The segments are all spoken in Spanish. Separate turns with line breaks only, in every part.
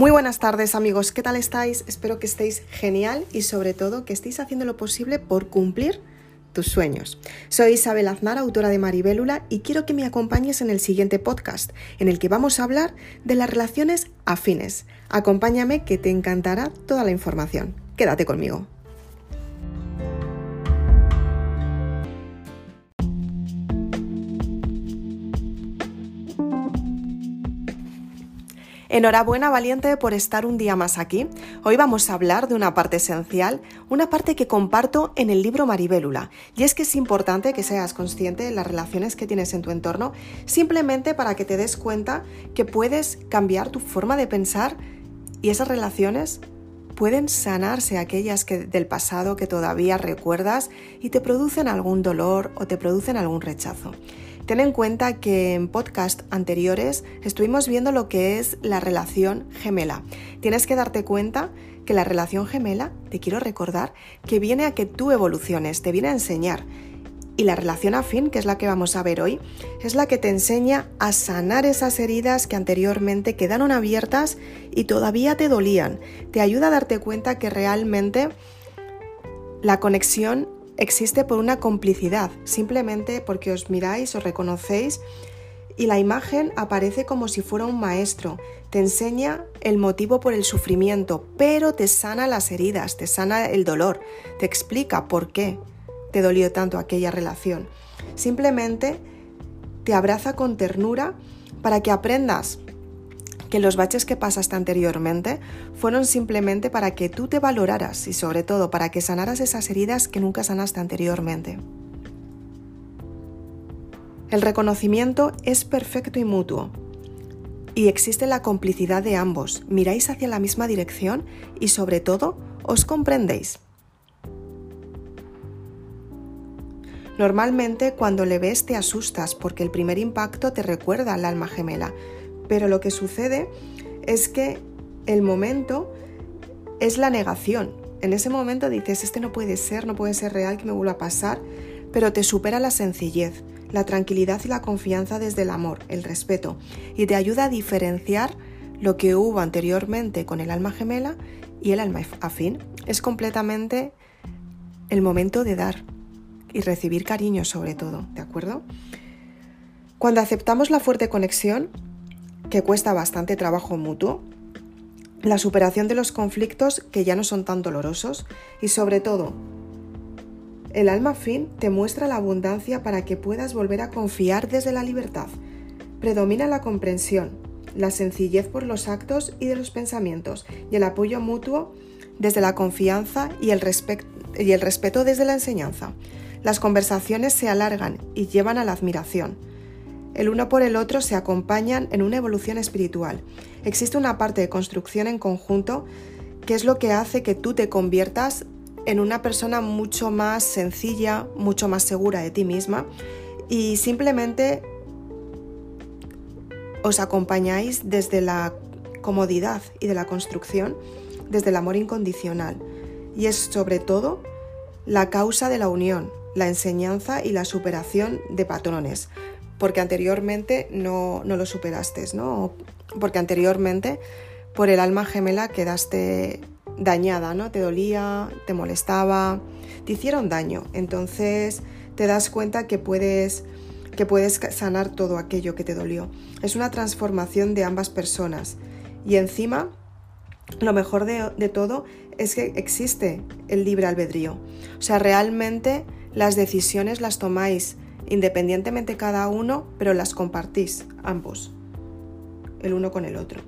Muy buenas tardes amigos, ¿qué tal estáis? Espero que estéis genial y sobre todo que estéis haciendo lo posible por cumplir tus sueños. Soy Isabel Aznar, autora de Maribélula, y quiero que me acompañes en el siguiente podcast, en el que vamos a hablar de las relaciones afines. Acompáñame que te encantará toda la información. Quédate conmigo. Enhorabuena valiente por estar un día más aquí. Hoy vamos a hablar de una parte esencial, una parte que comparto en el libro Maribélula, y es que es importante que seas consciente de las relaciones que tienes en tu entorno, simplemente para que te des cuenta que puedes cambiar tu forma de pensar y esas relaciones pueden sanarse aquellas que, del pasado que todavía recuerdas y te producen algún dolor o te producen algún rechazo. Ten en cuenta que en podcast anteriores estuvimos viendo lo que es la relación gemela. Tienes que darte cuenta que la relación gemela, te quiero recordar, que viene a que tú evoluciones, te viene a enseñar. Y la relación afín, que es la que vamos a ver hoy, es la que te enseña a sanar esas heridas que anteriormente quedaron abiertas y todavía te dolían. Te ayuda a darte cuenta que realmente la conexión existe por una complicidad, simplemente porque os miráis, os reconocéis y la imagen aparece como si fuera un maestro, te enseña el motivo por el sufrimiento, pero te sana las heridas, te sana el dolor, te explica por qué te dolió tanto aquella relación. Simplemente te abraza con ternura para que aprendas que los baches que pasaste anteriormente fueron simplemente para que tú te valoraras y sobre todo para que sanaras esas heridas que nunca sanaste anteriormente. El reconocimiento es perfecto y mutuo. Y existe la complicidad de ambos, miráis hacia la misma dirección y sobre todo os comprendéis. Normalmente cuando le ves te asustas porque el primer impacto te recuerda al alma gemela, pero lo que sucede es que el momento es la negación. En ese momento dices, este no puede ser, no puede ser real que me vuelva a pasar, pero te supera la sencillez, la tranquilidad y la confianza desde el amor, el respeto, y te ayuda a diferenciar lo que hubo anteriormente con el alma gemela y el alma afín. Es completamente el momento de dar y recibir cariño sobre todo, ¿de acuerdo? Cuando aceptamos la fuerte conexión, que cuesta bastante trabajo mutuo, la superación de los conflictos que ya no son tan dolorosos y sobre todo, el alma fin te muestra la abundancia para que puedas volver a confiar desde la libertad. Predomina la comprensión, la sencillez por los actos y de los pensamientos y el apoyo mutuo desde la confianza y el, y el respeto desde la enseñanza. Las conversaciones se alargan y llevan a la admiración el uno por el otro se acompañan en una evolución espiritual. Existe una parte de construcción en conjunto que es lo que hace que tú te conviertas en una persona mucho más sencilla, mucho más segura de ti misma y simplemente os acompañáis desde la comodidad y de la construcción, desde el amor incondicional. Y es sobre todo la causa de la unión, la enseñanza y la superación de patrones porque anteriormente no, lo superaste, ¿no? Porque anteriormente por el alma gemela quedaste dañada, ¿no? Te dolía, te molestaba, te hicieron daño. Entonces te das cuenta que puedes, que puedes sanar todo aquello que te dolió. Es una transformación de ambas personas. Y encima, lo mejor de, de todo es que existe el libre albedrío. O sea, realmente las decisiones las tomáis independientemente cada uno, pero las compartís ambos, el uno con el otro.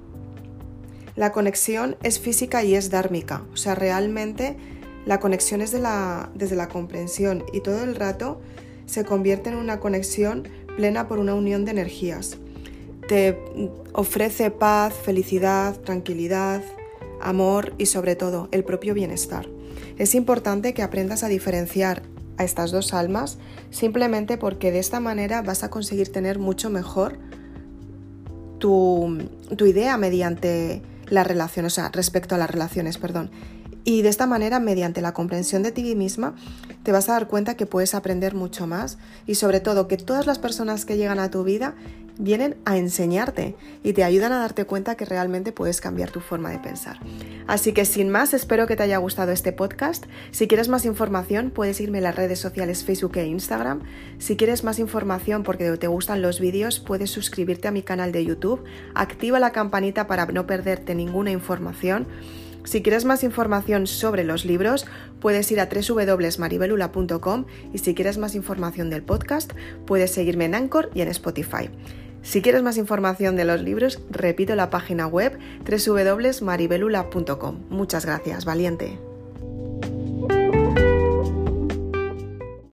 La conexión es física y es dármica, o sea, realmente la conexión es de la, desde la comprensión y todo el rato se convierte en una conexión plena por una unión de energías. Te ofrece paz, felicidad, tranquilidad, amor y sobre todo el propio bienestar. Es importante que aprendas a diferenciar estas dos almas simplemente porque de esta manera vas a conseguir tener mucho mejor tu, idea mediante las relaciones, o sea, respecto a las relaciones, perdón. Y de esta manera, mediante la comprensión de ti misma, te vas a dar cuenta que puedes aprender mucho más y sobre todo que todas las personas que llegan a tu vida vienen a enseñarte y te ayudan a darte cuenta que realmente puedes cambiar tu forma de pensar. Así que sin más, espero que te haya gustado este podcast. Si quieres más información, puedes irme a las redes sociales Facebook e Instagram. Si quieres más información porque te gustan los vídeos, puedes suscribirte a mi canal de YouTube. Activa la campanita para no perderte ninguna información. Si quieres más información sobre los libros, puedes ir a www.maribelula.com y si quieres más información del podcast, puedes seguirme en Anchor y en Spotify. Si quieres más información de los libros, repito la página web www.maribelula.com. Muchas gracias, valiente.